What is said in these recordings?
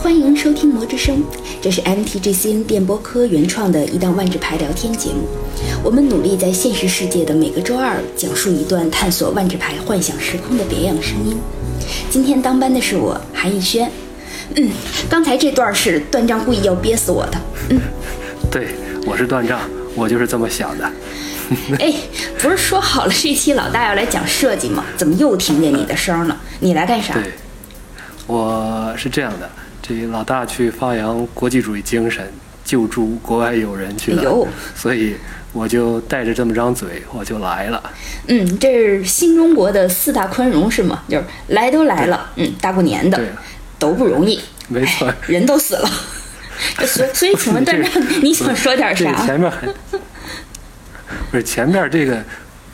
欢迎收听《魔之声》，这是 MTGCN 电波科原创的一档万智牌聊天节目。我们努力在现实世界的每个周二讲述一段探索万智牌幻想时空的别样声音。今天当班的是我韩逸轩。嗯，刚才这段是断章故意要憋死我的。嗯，对，我是断章，我就是这么想的。哎，不是说好了这期老大要来讲设计吗？怎么又听见你的声了？你来干啥？对，我是这样的，这老大去发扬国际主义精神，救助国外友人去了，所以我就带着这么张嘴，我就来了。嗯，这是新中国的四大宽容是吗？就是来都来了，嗯，大过年的，都不容易，没错哎，人都死了。所以所以，请问段长，你想说点这个啥？前面还不是前面这个。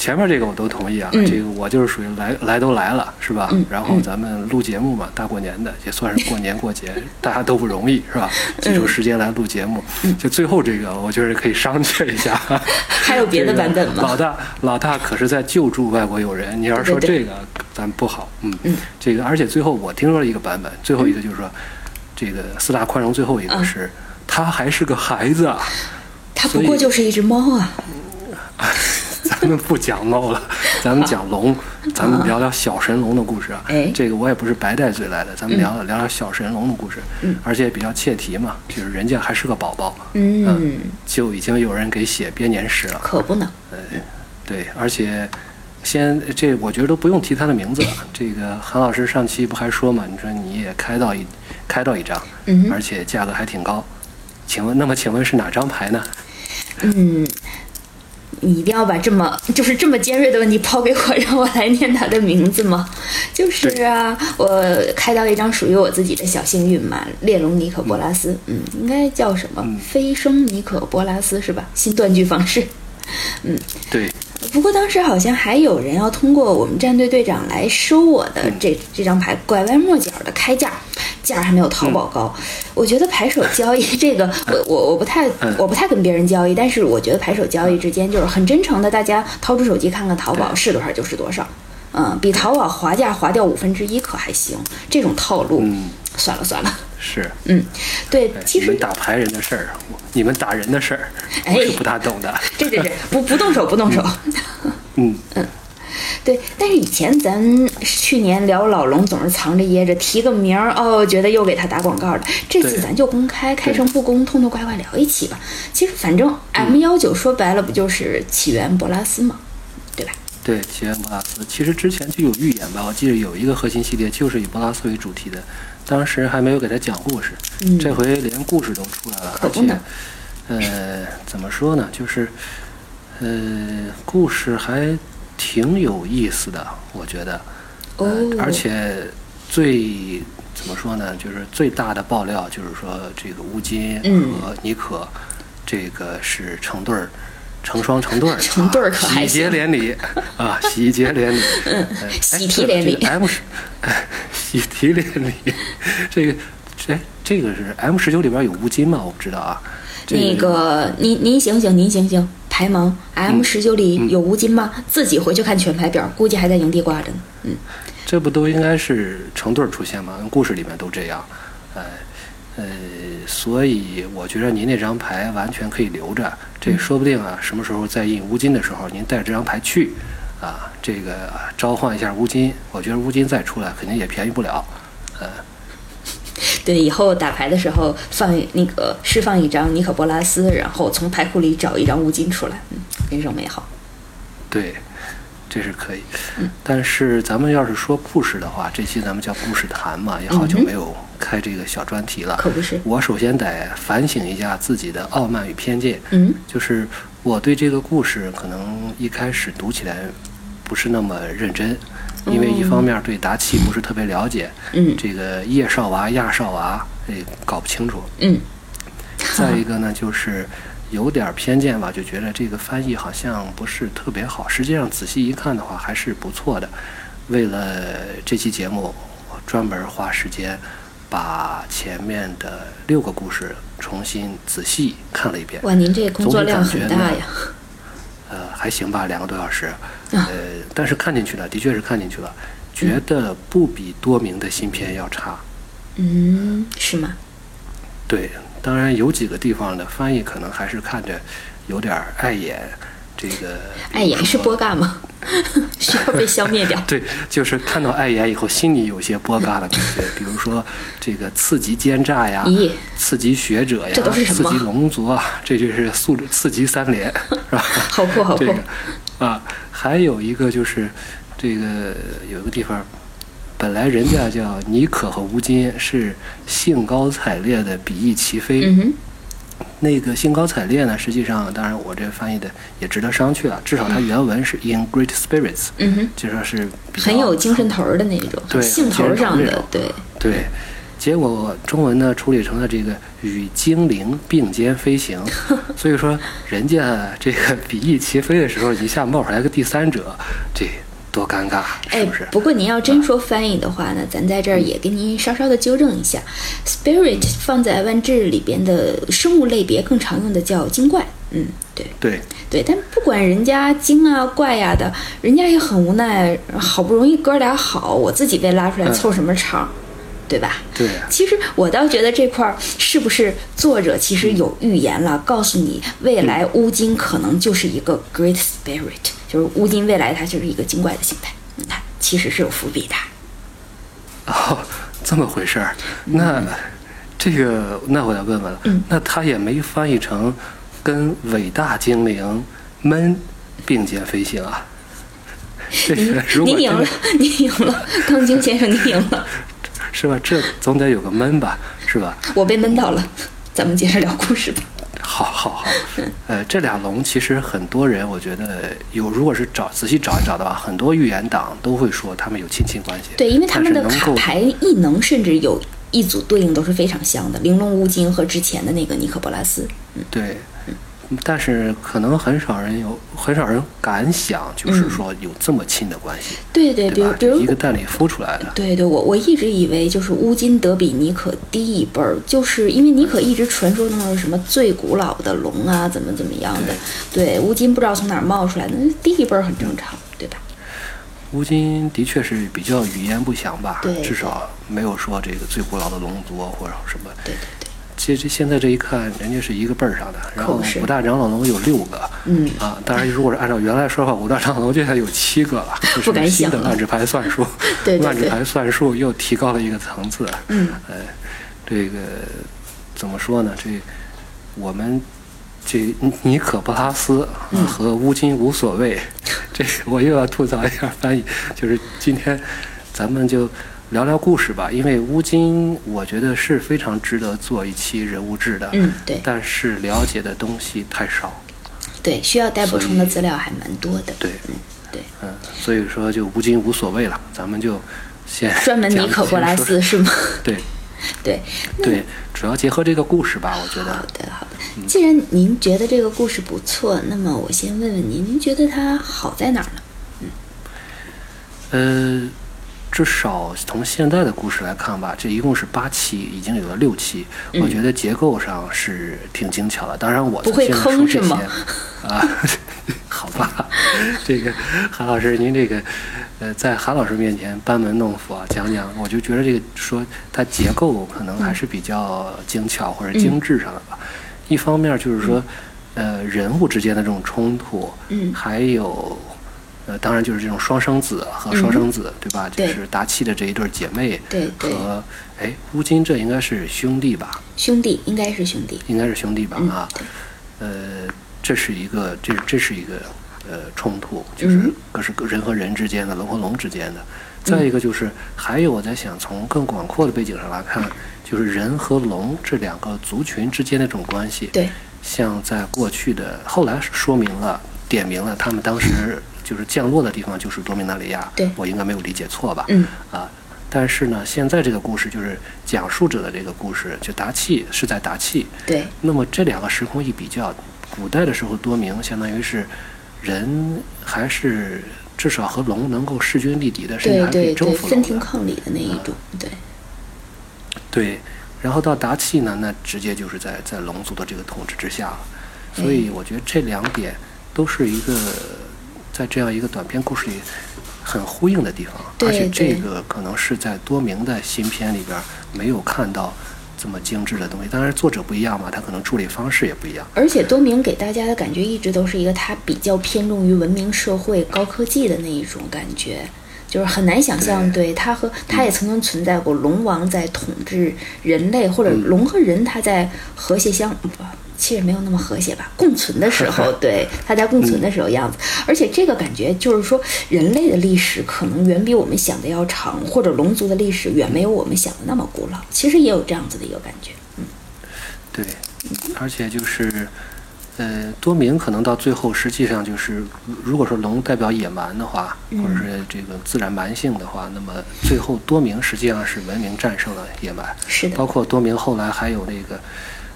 前面这个我都同意啊，嗯这个我就是属于来来都来了，是吧？嗯然后咱们录节目嘛，大过年的也算是过年过节，大家都不容易，是吧？挤出时间来录节目，嗯就最后这个，我觉得可以商榷一下。还有别的版本吗？老大，老大可是在救助外国友人。你要是说这个，咱不好。嗯嗯这个而且最后我听说了一个版本，最后一个就是说，这个四大宽容最后一个嗯是，他还是个孩子啊。它不过就是一只猫啊。咱们不讲猫了，咱们讲龙，咱们聊聊小神龙的故事啊。哎这个我也不是白带嘴来的，咱们聊聊聊小神龙的故事，嗯而且比较切题嘛，就是人家还是个宝宝，嗯，就已经有人给写编年史了。可不呢。对，而且先这我觉得都不用提他的名字了。这个韩老师上期不还说嘛？你说你也开到一开到一张，嗯而且价格还挺高。请问，那么请问是哪张牌呢？嗯，你一定要把这么就是这么尖锐的问题抛给我，让我来念他的名字吗？就是啊，我开到一张属于我自己的小幸运嘛，列龙尼可波拉斯，嗯，应该叫什么？嗯飞升尼可波拉斯是吧？新断句方式。嗯对，不过当时好像还有人要通过我们战队队长来收我的这这张牌，拐弯抹角的开价，价还没有淘宝高。我觉得牌手交易这个，我我我不太嗯我不太跟别人交易，但是我觉得牌手交易之间就是很真诚的，大家掏出手机看看淘宝是多少就是多少。嗯，比淘宝划价划掉五分之一可还行，这种套路，嗯，算了算了。是。嗯，对，哎其实你们打牌人的事儿，我你们打人的事儿，哎我是不大懂的。这这这不不动手不动手。嗯 嗯，对，但是以前咱去年聊老龙总是藏着掖着，提个名儿哦，觉得又给他打广告了。这次咱就公开，开诚布公，痛痛快快聊一期吧。其实反正 M 幺九说白了不就是起源博拉斯嘛，对吧？对，起源博拉斯，其实之前就有预言吧，我记得有一个核心系列就是以博拉斯为主题的，当时还没有给他讲故事，嗯。这回连故事都出来了，而且呃，怎么说呢，就是，呃，故事还挺有意思的，我觉得，呃哦，而且最怎么说呢，就是最大的爆料就是说这个乌金嗯。和妮可，这个是成对儿。成双成对儿，成对儿可还喜结连理啊，喜结连理，嗯喜提连理 M 十，哎喜提连理，这个，哎，这个是 M 十九里边有乌金吗？我不知道啊。那个您您醒醒，您醒醒，排盲 M 十九里有乌金吗？自己回去看全排表，估计还在营地挂着呢。嗯，这不都应该是成对儿出现吗？故事里面都这样，呃呃，所以我觉得您那张牌完全可以留着，这说不定啊，什么时候再印乌金的时候，您带着这张牌去，啊，这个召唤一下乌金，我觉得乌金再出来肯定也便宜不了，呃，对，以后打牌的时候放那个释放一张尼可波拉斯，然后从牌库里找一张乌金出来，嗯，人生美好。对，这是可以。但是咱们要是说故事的话，这期咱们叫故事谈嘛，也好久没有开这个小专题了。可不是我首先得反省一下自己的傲慢与偏见。嗯，就是我对这个故事可能一开始读起来不是那么认真，因为一方面对达奇不是特别了解，嗯这个叶少娃、亚少娃，也，搞不清楚。嗯，再一个呢，就是有点偏见吧，就觉得这个翻译好像不是特别好。实际上仔细一看的话，还是不错的。为了这期节目，我专门花时间把前面的六个故事重新仔细看了一遍。哇，您这工作量很大呀。呃，还行吧，两个多小时。呃，但是看进去了，的确是看进去了，觉得不比多明的新片要差。嗯，是吗？对，当然有几个地方的翻译可能还是看着有点碍眼。这个碍眼是波嘎吗？需要被消灭掉。对，就是看到碍眼以后，心里有些波嘎的感觉。比如说这个刺激奸诈呀，咦，刺激学者呀，这都是什么刺激龙族啊，这就是素质刺激三连，是吧？好酷，好酷这。个啊，还有一个就是这个有一个地方，本来人家叫尼可和吴金是兴高采烈的比翼齐飞，嗯哼，那个兴高采烈呢，实际上当然我这翻译的也值得商榷啊，至少它原文是 in great spirits，嗯哼，就说是很有精神头儿的那种，对兴头上的对，对。结果中文呢处理成了这个与精灵并肩飞行，所以说人家这个比翼齐飞的时候，一下冒出来个第三者，这多尴尬，是哎不是？，不过您要真说翻译的话呢，咱在这儿也给您稍稍的纠正一下，spirit 放在万智里边的生物类别更常用的叫精怪，嗯，对。对。对，但不管人家精啊怪呀、的，人家也很无奈，好不容易哥俩好，我自己被拉出来嗯。凑什么场，对吧？对，其实我倒觉得这块儿是不是作者其实有预言了，告诉你未来乌金可能就是一个 great spirit，就是乌金未来它就是一个精怪的形态。你看，其实是有伏笔的。哦，这么回事儿，那这个那我要问问了，嗯那他也没翻译成跟伟大精灵们并肩飞行啊？这您个如果您赢了真的，您赢了，钢筋先生，您赢了，是吧？这总得有个闷吧，是吧？我被闷到了。咱们接着聊故事吧。好好好，呃，这俩龙其实很多人，我觉得有，如果是找仔细找一找的话，很多预言党都会说他们有亲戚关系。对，因为他们的卡牌异能甚至有一组对应都是非常像的，玲珑乌金和之前的那个尼克波拉斯。嗯对，但是可能很少人有，很少人敢想，就是说有这么亲的关系，对对，比？如比如一个蛋里孵出来的。对对，我我一直以为就是乌金德比尼可低一辈儿，就是因为尼可一直传说中的什么最古老的龙啊，怎么怎么样的。对，乌金不知道从哪儿冒出来的，那低一辈儿很正常，对吧？乌金的确是比较语焉不详吧，对至少没有说这个最古老的龙族或者什么。对对对，这这现在这一看，人家是一个辈儿上的，然后五大长老龙有六个，嗯啊，当然如果是按照原来说法，五大长老龙现在有七个了，这 不敢是新的想了万智牌算术，对对对万智牌算术又提高了一个层次，嗯，呃，这个怎么说呢？这我们这尼可布拉斯嗯和乌金无所谓，这我又要吐槽一下翻译，就是今天咱们就聊聊故事吧，因为乌金我觉得是非常值得做一期人物志的，嗯对。但是了解的东西太少，对，需要带补充的资料还蛮多的。对，嗯，对，嗯，所以说就乌金无所谓了，咱们就先 专门尼讲可波拉斯是吗？对。对，对，主要结合这个故事吧，我觉得。好的好的。既然您觉得这个故事不错，那么我先问问您，您觉得它好在哪儿呢？嗯。呃，至少从现在的故事来看吧，这一共是八期，已经有了六期，嗯我觉得结构上是挺精巧的。当然，我不会现在说这些坑是吗啊，好吧，这个韩老师，您这个呃，在韩老师面前班门弄斧啊，讲讲，我就觉得这个说它结构可能还是比较精巧或者精致上的吧。一方面就是说，呃，人物之间的这种冲突，嗯还有，呃，当然就是这种双生子和双生子，对吧？就是达契的这一对姐妹对对和哎乌金，这应该是兄弟吧？兄弟应该是兄弟。应该是兄弟吧？嗯啊，对呃，这是一个，这这是一个呃冲突，就是嗯可是人和人之间的，龙和龙之间的。再一个就是，还有我在想，从更广阔的背景上来看，就是人和龙这两个族群之间的这种关系。对，像在过去的后来说明了、点明了，他们当时就是降落的地方就是多米纳里亚。对我应该没有理解错吧？嗯啊，但是呢，现在这个故事就是讲述者的这个故事，就达契是在达契。对那么这两个时空一比较，古代的时候多明相当于是人还是至少和龙能够势均力敌的，甚至还可以征服。分庭抗礼的那一种。对对，然后到达契呢，那直接就是在在龙族的这个统治之下了。所以我觉得这两点都是一个在这样一个短篇故事里很呼应的地方，而且这个可能是在多明的新片里边没有看到这么精致的东西。当然，作者不一样嘛，他可能处理方式也不一样。而且多明给大家的感觉一直都是一个他比较偏重于文明社会、高科技的那一种感觉，就是很难想象，对他和他也曾经存在过龙王在统治人类，或者龙和人他在和谐相不。其实没有那么和谐吧，共存的时候，对他在共存的时候样子，而且这个感觉就是说，人类的历史可能远比我们想的要长，或者龙族的历史远没有我们想的那么古老，其实也有这样子的一个感觉。嗯，对，而且就是，呃，多明可能到最后，实际上就是，如果说龙代表野蛮的话，或者是这个自然蛮性的话，那么最后多明实际上是文明战胜了野蛮。是的。包，括多明后来还有那个，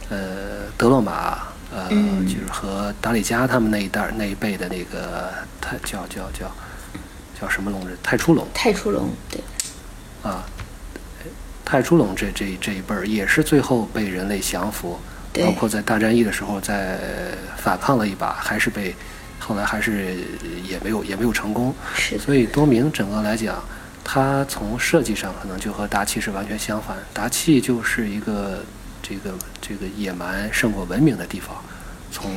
呃，德洛玛，呃，嗯。就是和达里加他们那一代那一辈的那个太叫叫叫叫什么龙人太初龙。太初龙，对，啊，太初龙这这这一辈儿也是最后被人类降服，对包括在大战役的时候在反抗了一把，还是被后来还是也没有也没有成功，是的，所以多明整个来讲，他从设计上可能就和达契是完全相反。达契就是一个这个这个野蛮胜过文明的地方，从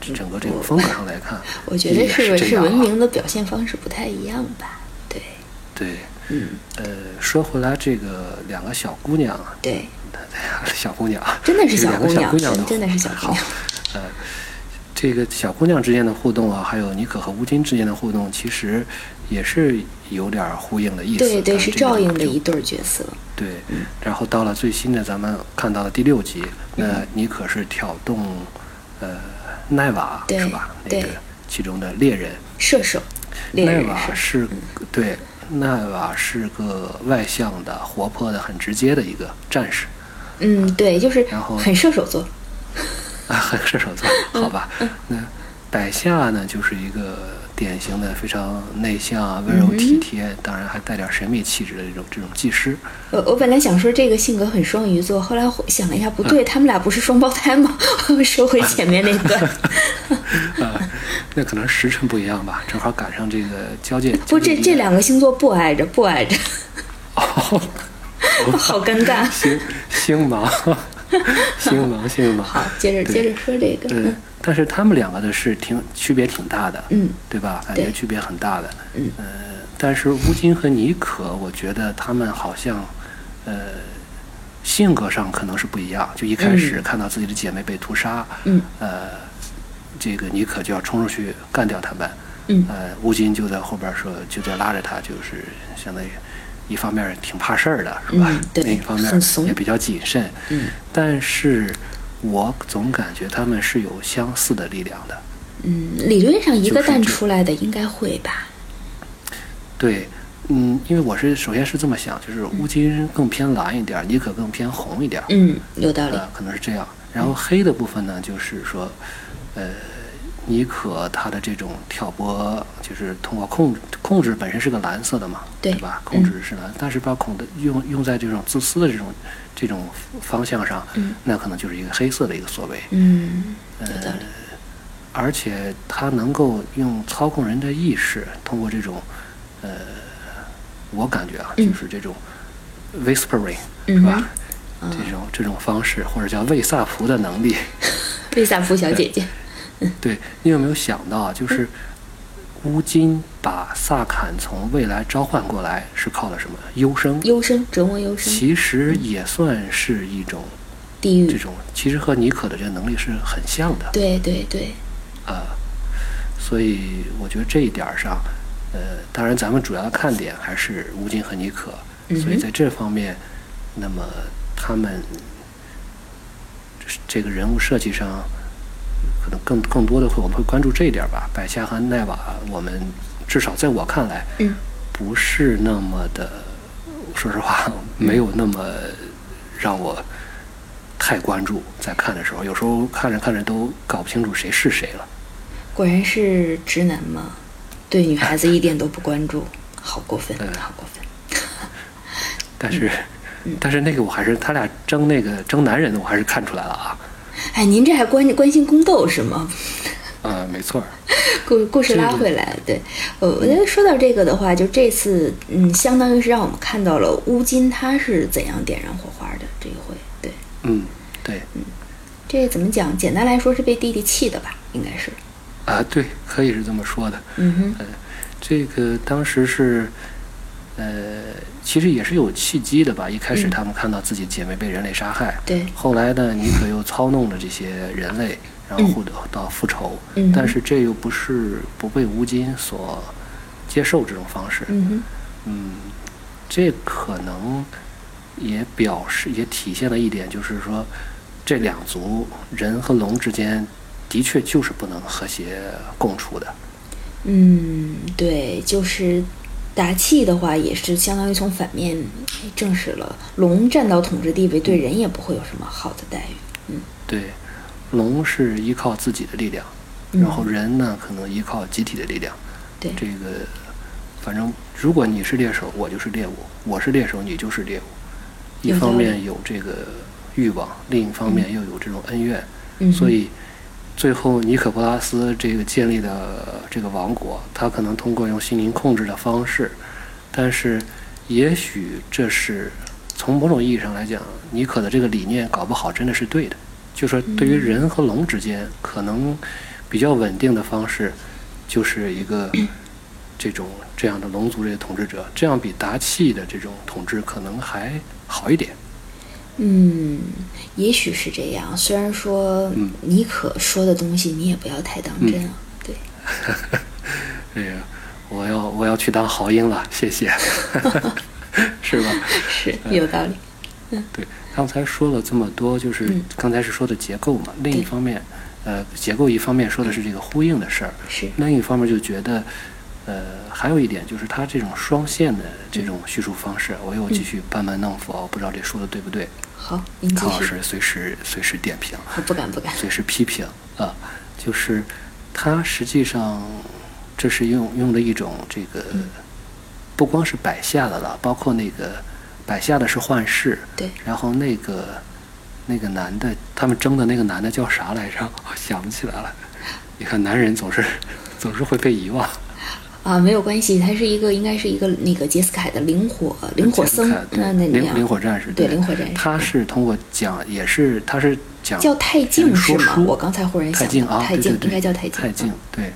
整个这个风格上来看，我觉得也是是文明的表现方式不太一样吧？对，对，嗯，呃，说回来，这个两个小姑娘，对，小姑娘，真的是小姑娘，真真的是小姑好娘，呃，这个小姑娘之间的互动啊，还有妮可和乌金之间的互动，其实也是有点儿呼应的意思。对对，是这个照应的一对儿角色，对，然后到了最新的咱们看到的第六集，那妮可是挑动呃奈瓦是吧？那对个其中的猎人，射手，奈，瓦是对奈瓦是个外向的、活泼的、很直接的一个战士嗯，对，就是然后很射手座，啊，很射手座，好吧？那百夏呢，就是一个典型的非常内向啊、温柔体贴，当然还带点神秘气质的这种这种技师。我我本来想说这个性格很双鱼座，后来想了一下，不对，他们俩不是双胞胎吗？我收回前面那段。啊，那可能时辰不一样吧，正好赶上这个交界。不，这这两个星座不挨着，不挨着，哦，好尴尬。星星芒，星芒，星芒。好，接着接着说这个。对，但是他们两个的是挺区别挺大的，嗯，对吧？感觉区别很大的。嗯，呃，但是乌金和妮可，我觉得他们好像，呃，性格上可能是不一样。就一开始嗯看到自己的姐妹被屠杀，嗯呃，这个妮可就要冲出去干掉他们，嗯呃，乌金就在后边说，就在拉着他，就是相当于一方面挺怕事儿的，是吧？另一方面也比较谨慎。嗯但是我总感觉他们是有相似的力量的。嗯，理论上一个蛋出来的应该会吧？对，嗯，因为我是首先是这么想，就是乌金更偏蓝一点儿，妮可更偏红一点，嗯，有道理。呃，可能是这样。然后黑的部分呢，就是说，呃，妮可他的这种挑拨，就是通过控制控制本身是个蓝色的嘛，对吧？控制是蓝，但是把孔的用用在这种自私的这种这种方向上，嗯那可能就是一个黑色的一个所谓。嗯，有道理。而且他能够用操控人的意识，通过这种，呃，我感觉啊，嗯就是这种 whispering，、嗯是吧？哼这种这种方式，或者叫魏萨福的能力，贝萨福小姐姐，对你有没有想到啊？就是乌金把萨坎从未来召唤过来，是靠了什么？幽生，幽生折磨幽生，其实也算是一种地狱。这种，其实和尼可的这个能力是很像的。对对对，啊，所以我觉得这一点儿上，呃，当然咱们主要的看点还是乌金和尼可，所以在这方面，那么他们这个人物设计上，可能更更多的会我们会关注这一点儿吧。百夏和奈瓦，我们至少在我看来，嗯不是那么的，说实话，没有那么让我太关注。在看的时候，有时候看着看着都搞不清楚谁是谁了。果然是直男嘛，对女孩子一点都不关注，好过分，嗯好过分。但是，但是那个我还是他俩争那个争男人的，我还是看出来了啊。哎，您这还关关心宫斗是吗？啊，没错。故故事拉回来，对，呃，我觉得说到这个的话，就这次，嗯，相当于是让我们看到了乌金他是怎样点燃火花的这一回，对，嗯，对，嗯这怎么讲？简单来说是被弟弟气的吧，应该是。啊，对，可以是这么说的。嗯哼，呃，这个当时是，呃，其实也是有契机的吧。一开始嗯他们看到自己姐妹被人类杀害，对，后来呢，尼可又操弄了这些人类，然后获得到复仇。嗯但是这又不是不被乌金所接受这种方式。嗯哼，嗯，这可能也表示也体现了一点，就是说这两族人和龙之间的确就是不能和谐共处的。嗯，对，就是达契的话，也是相当于从反面证实了龙占到统治地位，对人也不会有什么好的待遇。嗯对，龙是依靠自己的力量，嗯然后人呢可能依靠集体的力量。对，这个反正如果你是猎手，我就是猎物；我是猎手，你就是猎物。一方面有这个欲望，另一方面又有这种恩怨，嗯，所以最后尼可波拉斯这个建立的这个王国，他可能通过用心灵控制的方式，但是也许这是从某种意义上来讲，尼可的这个理念搞不好真的是对的。就说对于人和龙之间，可能比较稳定的方式，就是一个这种这样的龙族这个统治者，这样比达契的这种统治可能还好一点。嗯，也许是这样。虽然说嗯尼可说的东西你也不要太当真啊。对，哎呀，我要我要去当豪英了，谢谢，是吧？是有道理。对，刚才说了这么多，就是嗯刚才是说的结构嘛。另一方面，呃，结构一方面说的是这个呼应的事儿，是，另一方面就觉得，呃，还有一点就是它这种双线的这种叙述方式，我又继续班门弄斧，我不知道这说的对不对？好，您继康老。师随时随时点评。我不敢不敢。随时批评啊，就是他实际上这是用用的一种这个，不光是摆下的了，包括那个摆下的是幻视，对，然后那个那个男的，他们争的那个男的叫啥来着？我想不起来了。你看，男人总是总是会被遗忘。啊，没有关系，他是一个应该是一个那个杰斯凯的灵火灵火僧那灵样灵火战士，对灵火战士他是通过讲，也是他是讲叫太静是吗？说书我刚才忽然想到，太静啊，太静应该叫太静。太静嗯，对，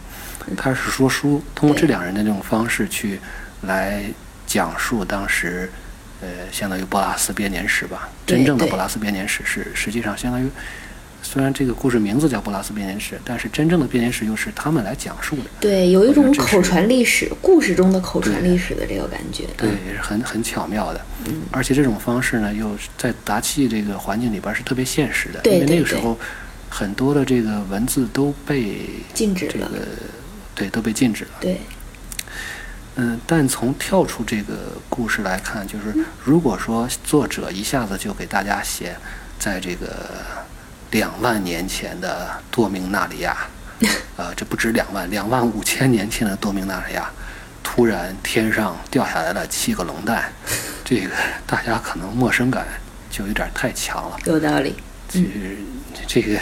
他是说书，通过这两人的这种方式去来讲述当时，呃，相当于波拉斯编年史吧。真正的波拉斯编年史是实际上相当于，虽然这个故事名字叫布拉斯编年史，但是真正的编年史又是他们来讲述的。对，有一种口传历史，故事中的口传历史的这个感觉。对，嗯也是很很巧妙的，而且这种方式呢，又在达契这个环境里边是特别现实的，因为那个时候很多的这个文字都被禁止了这个对都被禁止了。对，嗯，但从跳出这个故事来看，就是如果说作者一下子就给大家写在这个两万年前的多明纳里亚，呃，这不止两万，两万五千年前的多明纳里亚，突然天上掉下来了七个龙蛋，这个大家可能陌生感就有点太强了。有道理。其实这个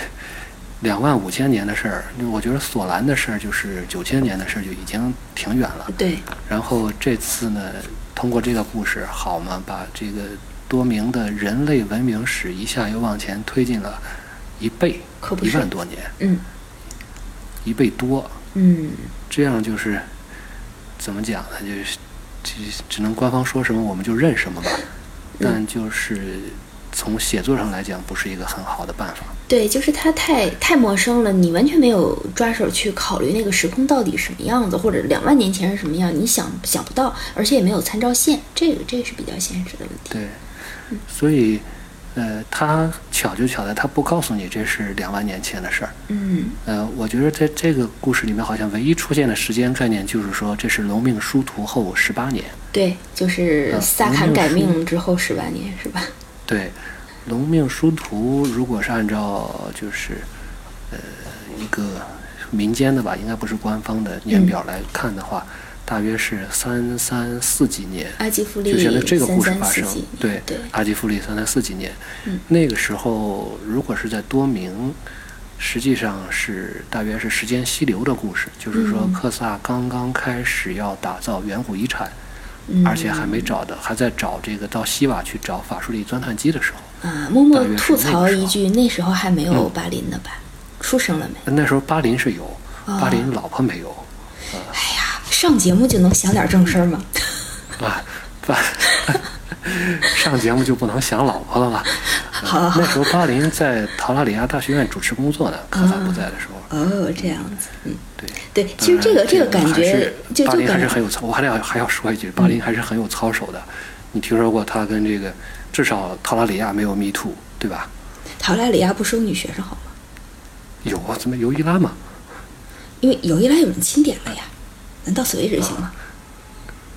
两万五千年的事儿，我觉得索兰的事儿就是九千年的事儿就已经挺远了。对，然后这次呢，通过这个故事，好嘛，把这个多明的人类文明史一下又往前推进了一倍可，不是一万多年，嗯一倍多。嗯，这样就是怎么讲呢？就是只只能官方说什么我们就认什么吧。但就是从写作上来讲，不是一个很好的办法。对，就是它太太陌生了，你完全没有抓手去考虑那个时空到底什么样子，或者两万年前是什么样，你想想不到，而且也没有参照线，这个这个是比较现实的问题。对，所以，呃，他巧就巧在他不告诉你这是两万年前的事儿。嗯，呃，我觉得在这个故事里面，好像唯一出现的时间概念就是说，这是龙命殊途后十八年。对，就是啊萨坎改命之后十八年是吧？对，龙命殊途如果是按照就是呃一个民间的吧，应该不是官方的年表来看的话，大约是三三四几年。阿基弗利就现在这个故事发生。对对，阿基弗利三三四几年，嗯。那个时候如果是在多明，实际上是大约是时间溪流的故事，就是说嗯。克萨刚刚开始要打造远古遗产，嗯。而且还没找到，还在找这个到西瓦去找法术力钻探机的时候，啊，默默吐槽一句，那时候还没有嗯。巴林呢吧？出生了没？那时候巴林是有，哦。巴林老婆没有上节目就能想点正事儿吗？啊，巴 上节目就不能想老婆了吗？好好好那时候巴林在陶拉里亚大学院主持工作呢，克萨不在的时候，哦，这样子，嗯，对。对，其实这个这个感觉就就巴林还是很有操，我还得要还要说一句，巴林还是很有操守的。你听说过他跟这个至少陶拉里亚没有 me too，对吧？陶拉里亚不收女学生好吗？有啊，怎么尤伊拉嘛？因为有一拉有人钦点了呀，难到此为止行吗？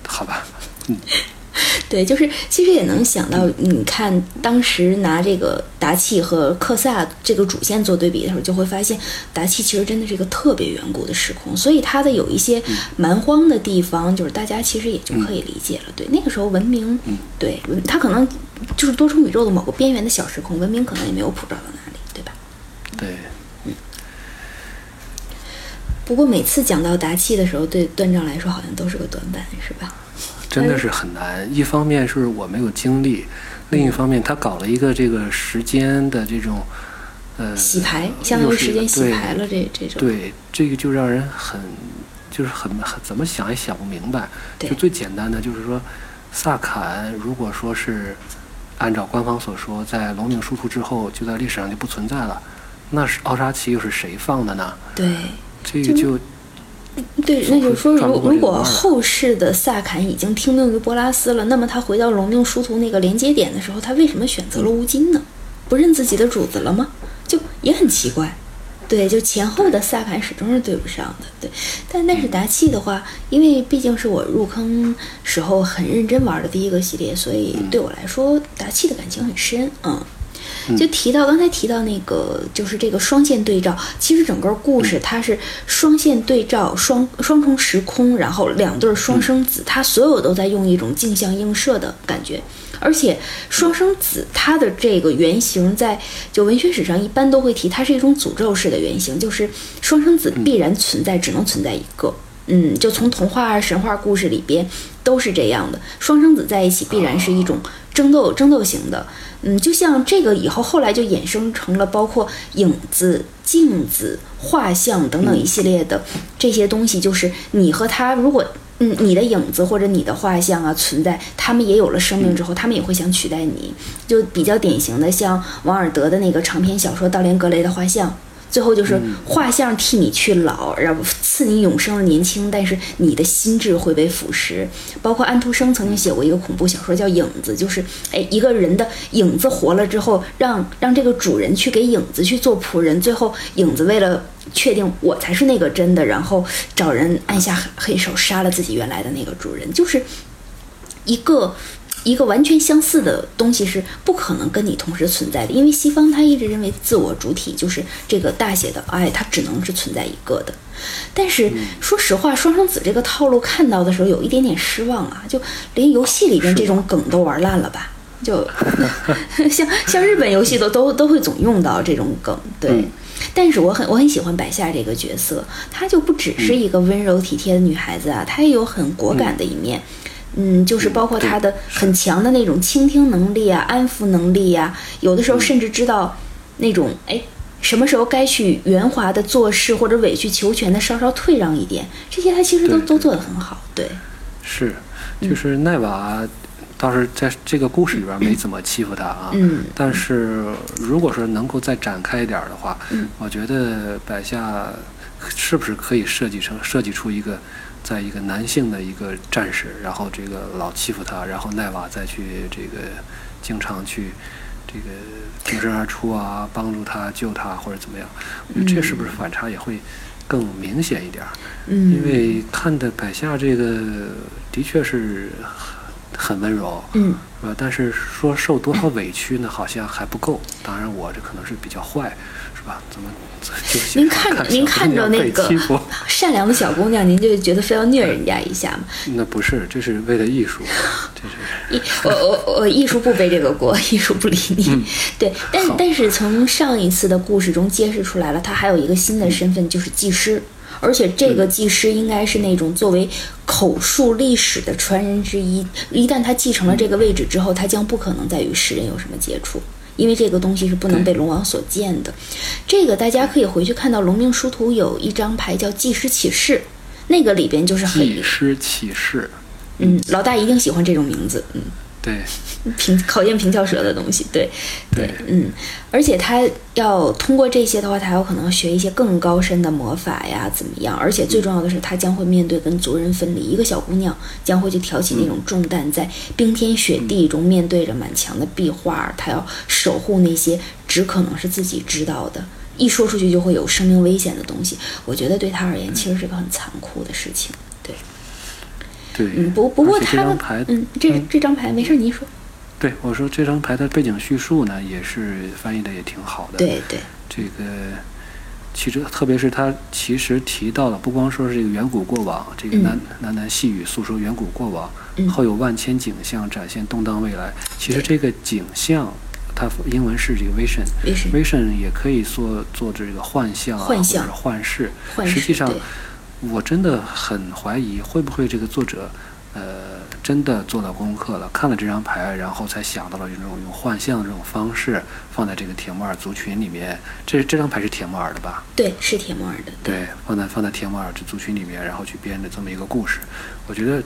好吧，嗯 对，就是其实也能想到，你看当时拿这个达契和克萨这个主线做对比的时候，就会发现达契其实真的是一个特别远古的时空，所以它的有一些蛮荒的地方，就是大家其实也就可以理解了。对，那个时候文明，对它可能就是多重宇宙的某个边缘的小时空，文明可能也没有普照到哪里，对吧？对，不过每次讲到达契的时候，对段章来说好像都是个短板，是吧？真的是很难。一方面是我没有经历，另一方面他搞了一个这个时间的这种呃洗牌，相当于时间洗牌了，这这种。对，这个就让人很，就是很很怎么想也想不明白。就最简单的就是说，萨坎如果说是按照官方所说，在龙命输出之后就在历史上就不存在了，那是奥沙奇又是谁放的呢？对这个就对，那就是说，如如果后世的萨坎已经听命于波拉斯了，那么他回到龙命殊途那个连接点的时候，他为什么选择了乌金呢？不认自己的主子了吗？就也很奇怪。对，就前后的萨坎始终是对不上的。对，但但是达契的话，因为毕竟是我入坑时候很认真玩的第一个系列，所以对我来说，达契的感情很深。嗯。就提到刚才提到那个，就是这个双线对照。其实整个故事它是双线对照、双双重时空，然后两对双生子，它所有都在用一种镜像映射的感觉。而且双生子它的这个原型，在就文学史上一般都会提，它是一种诅咒式的原型，就是双生子必然存在，只能存在一个。嗯，嗯就从童话、神话故事里边都是这样的，双生子在一起必然是一种争斗、争斗型的。嗯，就像这个以后后来就衍生成了包括影子、镜子、画像等等一系列的这些东西，就是你和他如果。嗯，你的影子或者你的画像啊存在，他们也有了生命之后，他们也会想取代你。就比较典型的，像王尔德的那个长篇小说《道连格雷的画像》，最后就是画像替你去老，然后赐你永生的年轻，但是你的心智会被腐蚀。包括安徒生曾经写过一个恐怖小说叫《影子》，就是哎一个人的影子活了之后，让让这个主人去给影子去做仆人，最后影子为了确定我才是那个真的，然后找人按下黑手杀了自己原来的那个主人，就是一个。一个完全相似的东西是不可能跟你同时存在的，因为西方他一直认为自我主体就是这个大写的爱，它只能是存在一个的。但是说实话，双生子这个套路看到的时候有一点点失望啊，就连游戏里边这种梗都玩烂了吧？就 像像日本游戏都都都会总用到这种梗，对。但是我很我很喜欢百夏这个角色，她就不只是一个温柔体贴的女孩子啊，她也有很果敢的一面。嗯，就是包括他的很强的那种倾听能力啊、安抚能力啊，有的时候甚至知道那种哎，什么时候该去圆滑的做事或者委曲求全的稍稍退让一点，这些他其实都都做得很好。对，是，就是奈瓦倒是在这个故事里边没怎么欺负他啊。嗯。但是如果说能够再展开一点的话，嗯，我觉得百夏是不是可以设计成设计出一个。在一个男性的一个战士，然后这个老欺负他，然后奈瓦再去这个经常去这个挺身而出啊，帮助他救他或者怎么样，这是不是反差也会更明显一点？嗯，因为看的百夏这个的确是很温柔，嗯，是吧？但是说受多少委屈呢，好像还不够。当然，我这可能是比较坏，是吧？怎么您欢看您看着那个？善良的小姑娘，您就觉得非要虐人家一下吗？那不是，这是为了艺术，这是艺我我我艺术不背这个锅，艺术不理你。对，但但是从上一次的故事中揭示出来了，他还有一个新的身份，就是技师。而且这嗯个技师应该是那种作为口述历史的传人之一，一旦他继承了这个位置之后，他将不可能再与世人有什么接触，因为这个东西是不能被龙王所见的。这个大家可以回去看到《龙命书图》有一张牌叫技师启示，那个里边就是很技师启示，嗯，老大一定喜欢这种名字，嗯。对平考验平翘舌的东西，对，对对，嗯，而且他要通过这些的话，他有可能学一些更高深的魔法呀，怎么样？而且最重要的是，他将会面对跟族人分离，一个小姑娘将会去挑起那种重担，在冰天雪地中面对着满墙的壁画，她要守护那些只可能是自己知道的。一说出去就会有生命危险的东西，我觉得对他而言其实是个很残酷的事情。对，嗯，不不过他的张牌，嗯，这这张牌没事，你说。对我说这张牌的背景叙述呢，也是翻译的也挺好的。对对，这个其实特别是他其实提到了，不光说是这个远古过往，这个嗯喃喃喃细语诉说远古过往，嗯后有万千景象展现动荡未来。其实这个景象，它英文是这个 vision。vision 也可以做做这个幻象啊，幻象或者是幻视。幻视实际上对，我真的很怀疑会不会这个作者，呃，真的做到功课了，看了这张牌，然后才想到了这种用幻象的这种方式放在这个铁木尔族群里面。这这张牌是铁木尔的吧？对，是铁木尔的，对，放在放在铁木尔这族群里面，然后去编的这么一个故事。我觉得，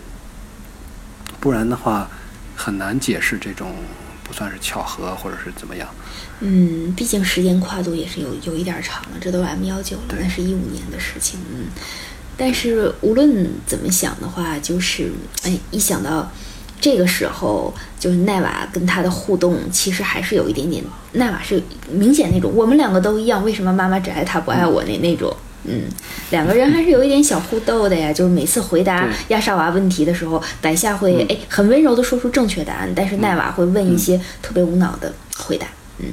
不然的话，很难解释这种不算是巧合或者是怎么样。嗯，毕竟时间跨度也是有有一点儿长了，这都 M 幺九了，对那是一五年的事情，嗯。但是无论怎么想的话，就是哎，一想到这个时候，就是奈瓦跟他的互动，其实还是有一点点，奈瓦是明显那种我们两个都一样，为什么妈妈只爱他不爱我那那种。嗯，两个人还是有一点小互斗的呀，就是每次回答亚莎娃问题的时候，白夏会嗯。哎很温柔的说出正确答案，但是奈瓦会问一些特别无脑的回答。嗯，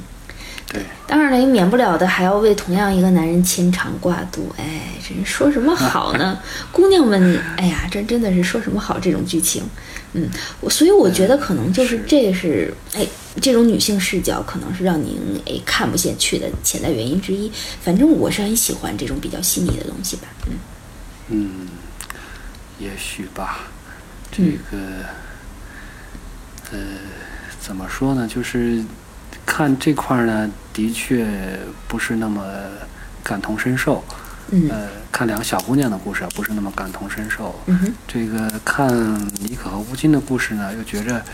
对，当然了，也免不了的还要为同样一个男人牵肠挂肚。哎，真说什么好呢？姑娘们，哎呀，这真的是说什么好这种剧情。嗯，我所以我觉得可能就是是这是哎，这种女性视角可能是让您哎看不下去的潜在原因之一。反正我是很喜欢这种比较细腻的东西吧。嗯嗯，也许吧。这嗯个，呃，怎么说呢？就是看这块儿呢，的确不是那么感同身受。嗯呃，看两个小姑娘的故事，不是那么感同身受。嗯这个看妮可和乌金的故事呢，又觉着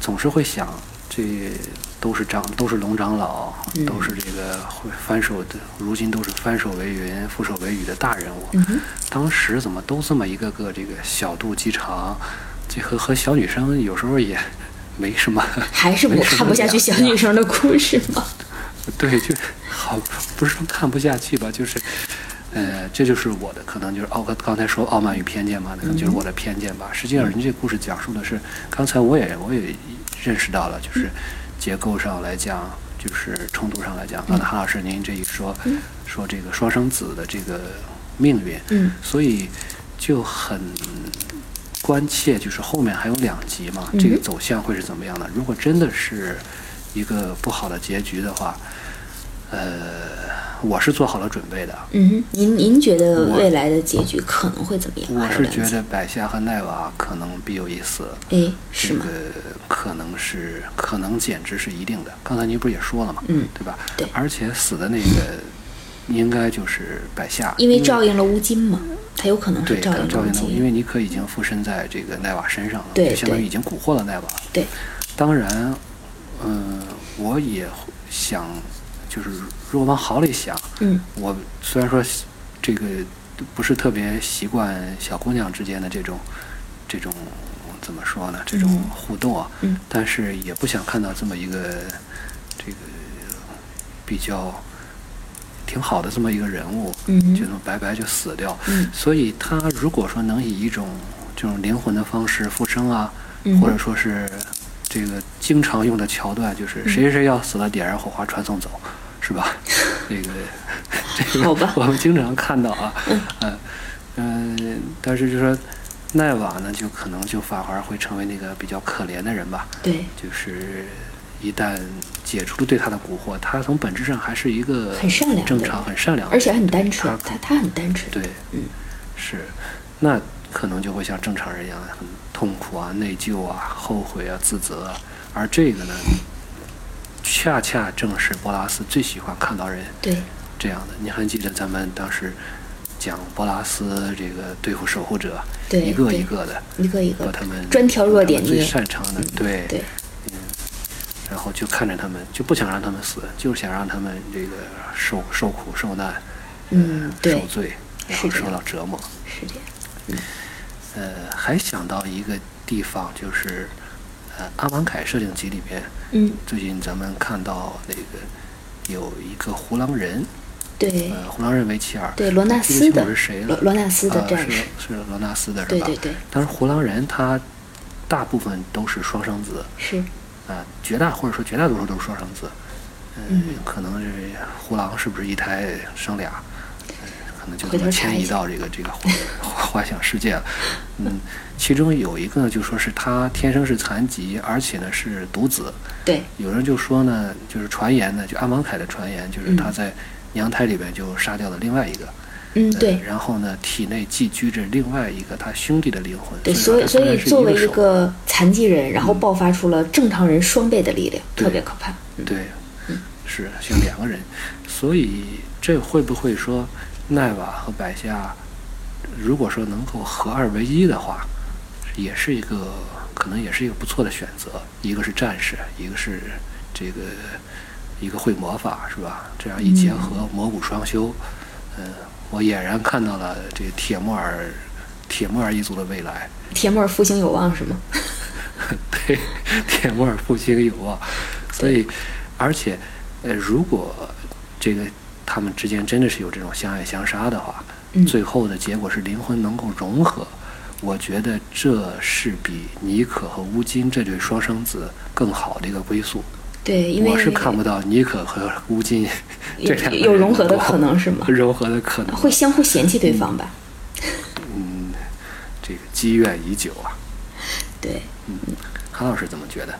总是会想，这都是长都是龙长老，嗯都是这个会翻手的，如今都是翻手为云、覆手为雨的大人物。嗯当时怎么都这么一个个这个小肚鸡肠，这和和小女生有时候也没什么，还是我看不下去小女生的故事吗？对，就好，不是说看不下去吧，就是，呃，这就是我的可能就是傲，刚才说傲慢与偏见嘛，可能就是我的偏见吧。实际上，人家这故事讲述的是，刚才我也我也认识到了，就是结构上来讲，就是冲突上来讲，刚才韩老师您这一说，说这个双生子的这个命运，嗯。所以就很关切，就是后面还有两集嘛，嗯这个走向会是怎么样的？如果真的是一个不好的结局的话，呃，我是做好了准备的。嗯，您您觉得未来的结局可能会怎么样？我是觉得百夏和奈瓦可能必有一死，哎，是吗？这个可能是可能简直是一定的。刚才您不是也说了吗，嗯对吧？对而且死的那个应该就是百夏，因为照应了乌金嘛，他有可能是对，照应了乌照应了，因。为尼可已经附身在这个奈瓦身上了，对就相当于已经蛊惑了奈瓦。对，当然，嗯、我也想，就是如果往好里想，嗯。我虽然说这个不是特别习惯小姑娘之间的这种这种怎么说呢？这种嗯互动啊，嗯。但是也不想看到这么一个这个比较挺好的这么一个人物，嗯就这么白白就死掉。嗯。所以他如果说能以一种这种灵魂的方式复生啊，嗯或者说是这个经常用的桥段，就是谁谁谁要死了，点燃火花传送走，是吧？这个这个 我们经常看到啊，嗯。嗯、但是就说奈瓦呢，就可能就反而会成为那个比较可怜的人吧，对，就是一旦解除了对他的蛊惑，他从本质上还是一个很善良正常、很善良而且很单纯，他他他很单纯。对，嗯，是，那可能就会像正常人一样很痛苦啊、内疚啊、后悔啊、自责啊，而这个呢，恰恰正是波拉斯最喜欢看到人对，这样的。你还记得咱们当时讲波拉斯这个对付守护者，对一个一个的一个一个把他们专挑弱点最擅长的，对对，然后就看着他们，就不想让他们死，就是想让他们这个受受苦受难，嗯，对。受，罪，然后受到折磨。是这样。呃，还想到一个地方，就是呃，阿芒凯设定集里边，嗯，最近咱们看到那个有一个胡狼人，对。呃，胡狼人维齐尔，对，罗纳斯的楚是谁了罗，罗纳斯的啊战士，是是罗纳斯的是吧？对对？对，当然，胡狼人他大部分都是双生子，是，啊、绝大或者说绝大多数都是双生子，嗯，嗯。可能是胡狼是不是一胎生俩，呃可能就回这么头查一下。迁移到这个这个幻 幻想世界了，嗯，其中有一个呢，就说是他天生是残疾，而且呢是独子，对，有人就说呢，就是传言呢，就阿芒凯的传言，就是嗯。他在娘胎里边就杀掉了另外一个，嗯，呃对，然后呢体内寄居着另外一个他兄弟的灵魂，对，所所以所以作为一个残疾人，然后爆发出了正常人双倍的力量，对。特别可怕。对，是像两个人，所以这会不会说奈瓦和百夏，如果说能够合二为一的话，也是一个可能也是一个不错的选择。一个是战士，一个是这个一个会魔法，是吧？这样一结合，魔武双修，嗯、我俨然看到了这个铁木尔铁木尔一族的未来。铁木尔复兴有望是吗？对，铁木尔复兴有望，所以，而且，呃，如果这个他们之间真的是有这种相爱相杀的话，嗯最后的结果是灵魂能够融合，我觉得这是比尼可和乌金这对双生子更好的一个归宿。对，因为我是看不到尼可和乌金这有两个有融合的可能是吗？融合的可能会相互嫌弃对方吧？嗯，这个积怨已久啊。对，嗯韩老师怎么觉得？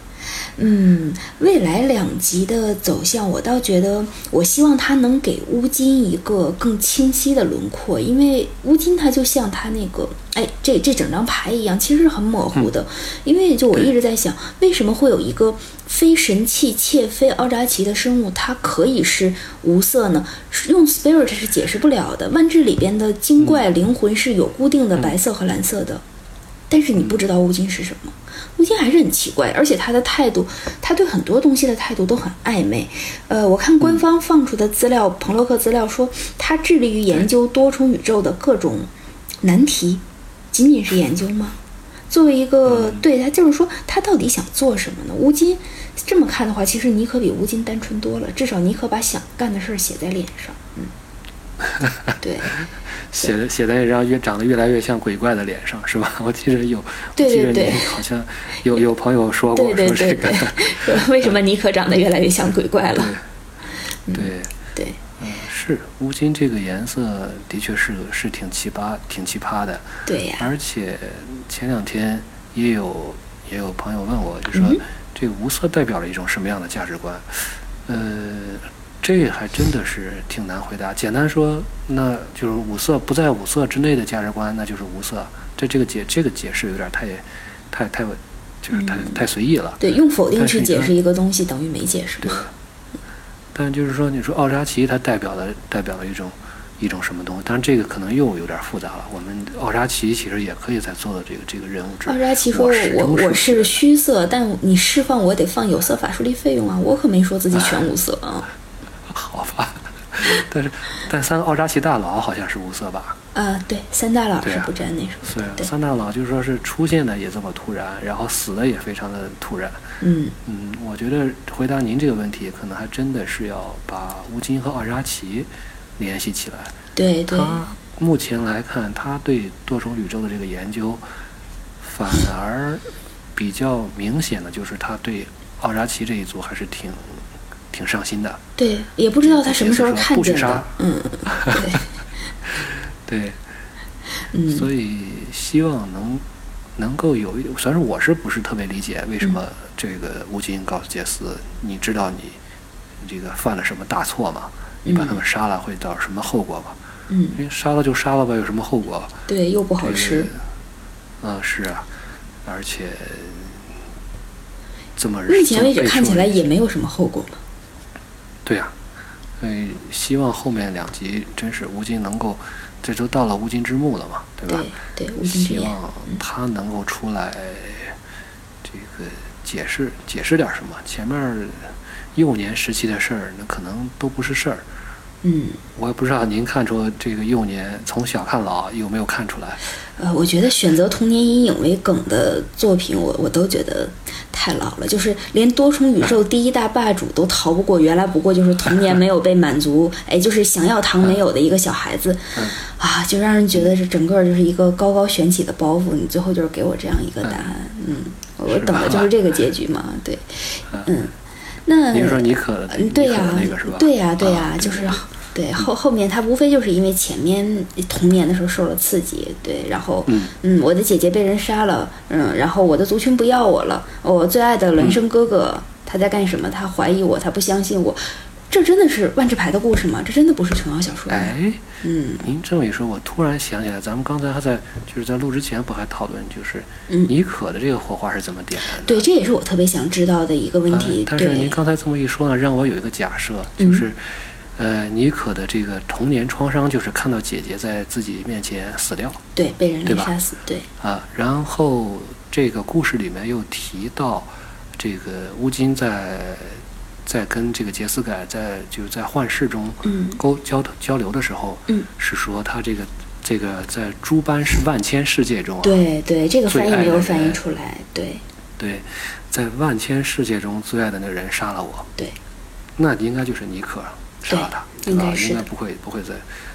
嗯，未来两集的走向，我倒觉得，我希望它能给乌金一个更清晰的轮廓，因为乌金它就像他那个，哎，这这整张牌一样，其实是很模糊的。因为就我一直在想，为什么会有一个非神器且非奥扎奇的生物，它可以是无色呢？用 spirit 是解释不了的。万智里边的精怪灵魂是有固定的白色和蓝色的。但是你不知道乌金是什么，乌金还是很奇怪，而且他的态度，他对很多东西的态度都很暧昧。呃，我看官方放出的资料，彭洛克资料说，他致力于研究多重宇宙的各种难题，仅仅是研究吗？作为一个，对他就是说，他到底想做什么呢？乌金这么看的话，其实尼可比乌金单纯多了，至少尼可把想干的事儿写在脸上。嗯，对。写的写在一张越长得越来越像鬼怪的脸上，是吧？我记得有，对我记得你好像有有朋友说过，这对个，对，为什么尼可长得越来越像鬼怪了？对，对，嗯，是乌金这个颜色的确是是挺奇葩，挺奇葩的。对呀，而且前两天也有也有朋友问我，就说、嗯这个无色代表了一种什么样的价值观？呃，这还真的是挺难回答。简单说，那就是五色不在五色之内的价值观，那就是无色。这这个解这个解释有点太太太就是太、嗯太随意了。对，用否定去解释一个东西，等于没解释对。，但就是说，你说奥扎奇它代表了代表了一种一种什么东西？当然，这个可能又有点复杂了。我们奥扎奇其实也可以在做的这个这个人物志。奥扎奇说：“始我终我是虚色，但你释放我得放有色法术力费用啊，我可没说自己全无色啊。好吧，但是但三个奥扎奇大佬好像是无色吧？”啊，对，三大佬是不沾那什么的，对，对三大佬就是说是出现的也这么突然，然后死的也非常的突然。嗯，嗯，我觉得回答您这个问题，可能还真的是要把吴京和奥扎奇联系起来。对对，他目前来看，他对多重宇宙的这个研究，反而比较明显的就是他对奥扎奇这一组还是挺挺上心的。对，也不知道他什么时候看见的杀。嗯，对，对，嗯，所以希望能能够有一，虽然说我是不是特别理解为什么这个乌金告诉杰斯，你知道你这个犯了什么大错吗？你把他们杀了会导致什么后果吗？嗯，因为杀了就杀了吧，有什么后果？对，又不好这个吃。嗯，是啊，而且这么目前为止看起来也没有什么后果嘛。对呀、所以希望后面两集真是吴京能够，这都到了乌金之墓了嘛，对吧？希望他能够出来，这个解释解释点什么。前面儿幼年时期的事儿，那可能都不是事儿。嗯，我也不知道您看出这个幼年从小看老有没有看出来？呃，我觉得选择童年阴影为梗的作品，我我都觉得太老了。就是连多重宇宙第一大霸主都逃不过，原来不过就是童年没有被满足，哎，就是想要糖没有的一个小孩子，嗯啊，就让人觉得是整个就是一个高高悬起的包袱。你最后就是给我这样一个答案，嗯，我等的就是这个结局嘛，对，嗯，那您说尼可对呀、妮可的那个是吧？对呀、对呀、啊就是对后后面他无非就是因为前面童年的时候受了刺激，对，然后嗯我的姐姐被人杀了，嗯，然后我的族群不要我了，我最爱的孪生哥哥、他在干什么？他怀疑我，他不相信我，这真的是万智牌的故事吗？这真的不是琼瑶小说吗？哎，嗯您这么一说，我突然想起来，咱们刚才还在就是在录之前不还讨论，就是嗯妮可的这个火花是怎么点燃的？对，这也是我特别想知道的一个问啊题。但是您，刚才这么一说呢，让我有一个假设，就是，呃，妮可的这个童年创伤就是看到姐姐在自己面前死掉对，被人杀死，对，啊，然后这个故事里面又提到，这个乌金在在跟这个杰斯改在就是在幻视中嗯。沟交交流的时候，嗯，是说他这个这个在诸般是万千世界中啊，对对，这个最翻译没有爱的反映出来，对。对，在万千世界中最爱的那个人杀了我，对，那应该就是尼可杀了他，对吧？应该是应该不会不会再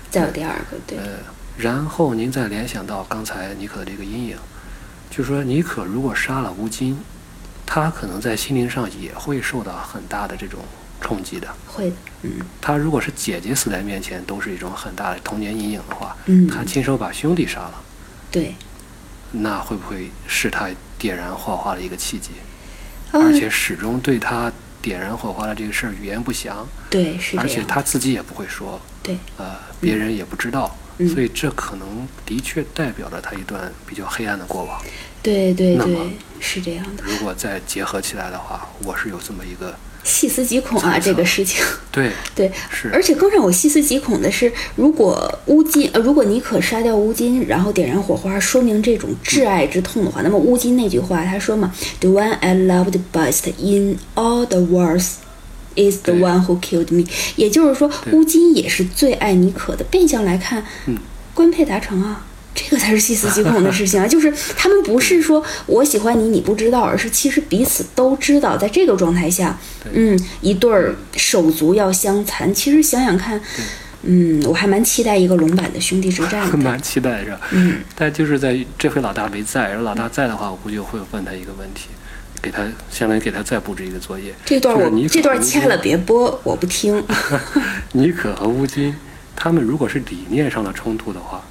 再有第二个，对，呃，然后您再联想到刚才尼可的这个阴影，就说尼可如果杀了乌金，他可能在心灵上也会受到很大的这种冲击的。会的，嗯他如果是姐姐死在面前，都是一种很大的童年阴影的话，嗯，他亲手把兄弟杀了，对，那会不会是他点燃火花的一个契机？啊而且始终对他点燃火花的这个事儿语言不详，对是这而且，他自己也不会说，对，呃，别人也不知道，嗯。所以这可能的确代表了他一段比较黑暗的过往。对对对，是这样的，如果再结合起来的话，我是有这么一个细思极恐啊，这个事情。对，对，是。而且更让我细思极恐的是，如果乌金，呃，如果尼可杀掉乌金，然后点燃火花，说明这种挚爱之痛的话，那么乌金那句话他说嘛，The one I loved best in all the world is the one who killed me，也就是说，乌金也是最爱尼可的。变相来看，嗯，官配达成啊。这个才是细思极恐的事情啊！就是他们不是说我喜欢你，你不知道，而是其实彼此都知道，在这个状态下，嗯，一对儿手足要相残。其实想想看，嗯，我还蛮期待一个龙版的兄弟之战的。蛮期待是吧？嗯，但就是在这回老大没在，然后老大在的话，我估计我会问他一个问题，给他相当于给他再布置一个作业。这段我就是尼可这段掐了别播，我不听。尼可和乌金，他们如果是理念上的冲突的话，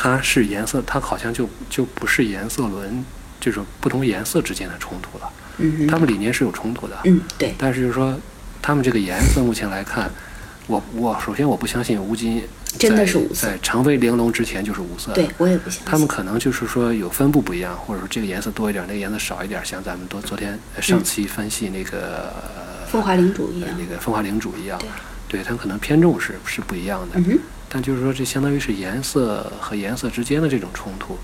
它是颜色，它好像就就不是颜色轮就是不同颜色之间的冲突了。嗯哼，他们理念是有冲突的，嗯，对，但是就是说，他们这个颜色目前来看，我我首先我不相信乌金真的在是无色在成为玲珑之前就是无色的。对我也不相信。他们可能就是说有分布不一样，或者说这个颜色多一点，那个颜色少一点，像咱们昨昨天呃上期分析那个、风华领主一样呃。那个风华领主一样，对对它可能偏重是是不一样的。嗯哼，但就是说，这相当于是颜色和颜色之间的这种冲突，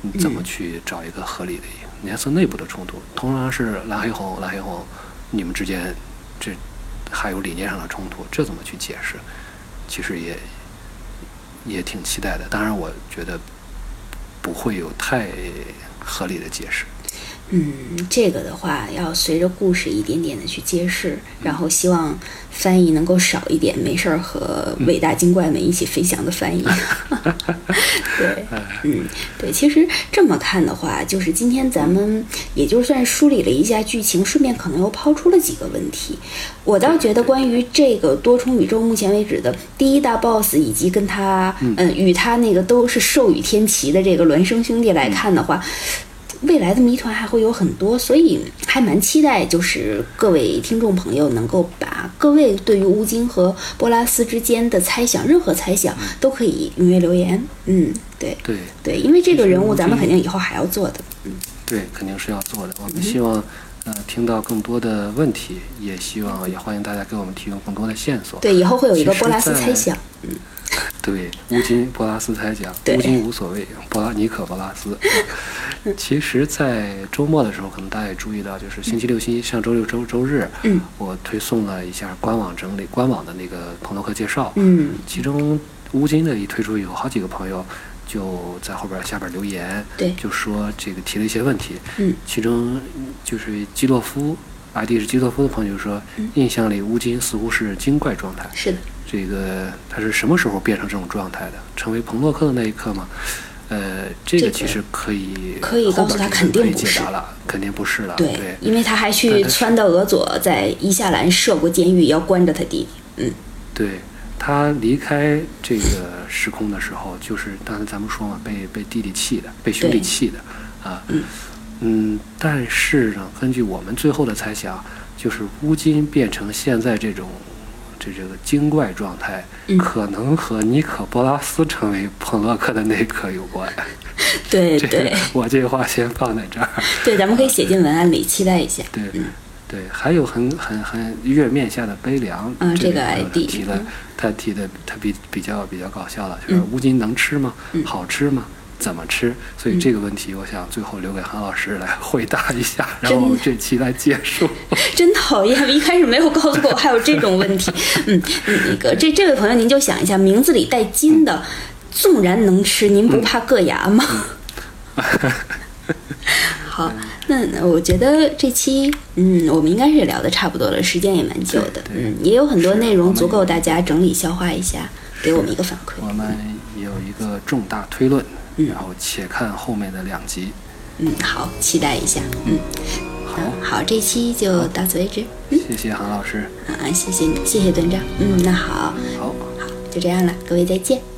你怎么嗯去找一个合理的颜色内部的冲突？同样是蓝黑红，蓝黑红，你们之间这还有理念上的冲突，这怎么去解释？其实也也挺期待的。当然，我觉得不会有太合理的解释。嗯，这个的话要随着故事一点点的去揭示，然后希望翻译能够少一点，没事儿和伟大精怪们一起飞翔的翻译。对，嗯，对，其实这么看的话，就是今天咱们也就算梳理了一下剧情，顺便可能又抛出了几个问题。我倒觉得关于这个多重宇宙，目前为止的第一大 boss 以及跟他，嗯，与他那个都是寿与天齐的这个孪生兄弟来看的话。未来的谜团还会有很多，所以还蛮期待，就是各位听众朋友能够把各位对于乌金和波拉斯之间的猜想，任何猜想都可以踊跃留言。嗯，对对对，因为这个人物咱们肯定以后还要做的。嗯，对，肯定是要做的。我们希望呃听到更多的问题，也希望也欢迎大家给我们提供更多的线索。对，以后会有一个波拉斯猜想。嗯。对，乌金波拉斯猜想，乌金无所谓，波拉尼可波拉斯。其实，在周末的时候，可能大家也注意到，就是星期六、星期上周六、周周日，嗯，我推送了一下官网整理官网的那个朋洛克介绍，嗯，其中乌金的一推出，有好几个朋友就在后边下边留言，对，就说这个提了一些问题，嗯，其中就是基洛夫，ID 是基洛夫的朋友说，印象里乌金似乎是精怪状态，是的。这个他是什么时候变成这种状态的？成为彭洛克的那一刻吗？呃，这个其实可以可以告诉他肯定不是了，肯定不是了。对，因为他还去撺掇俄佐在伊夏兰设过监狱，要关着他弟弟。嗯，对他离开这个时空的时候，就是刚才咱们说嘛，被被弟弟气的，被兄弟气的啊。嗯嗯，但是呢，根据我们最后的猜想，就是乌金变成现在这种。这这个精怪状态，可能和尼可波拉斯成为彭洛克的那一刻有关。对 对，我这话先放在这儿。对，咱们可以写进文案里，期待一下。对对，还有很很很月面下的悲凉。嗯，这个 ID 提的，他提的他比比较比较搞笑了，就是乌金能吃吗？好吃吗？怎么吃？所以这个问题，我想最后留给韩老师来回答一下，然后我们这期来结束。真讨厌，一开始没有告诉我还有这种问题。嗯，那个这这位朋友，您就想一下，名字里带“金”的，纵然能吃，您不怕硌牙吗？好，那我觉得这期，嗯，我们应该是聊的差不多了，时间也蛮久的，嗯，也有很多内容足够大家整理消化一下，给我们一个反馈。我们有一个重大推论。然后且看后面的两集。嗯，好，期待一下。嗯，好，好，这期就到此为止。谢谢韩老师。啊，谢谢你，谢谢段长。嗯，那好，好，好，就这样了，各位再见。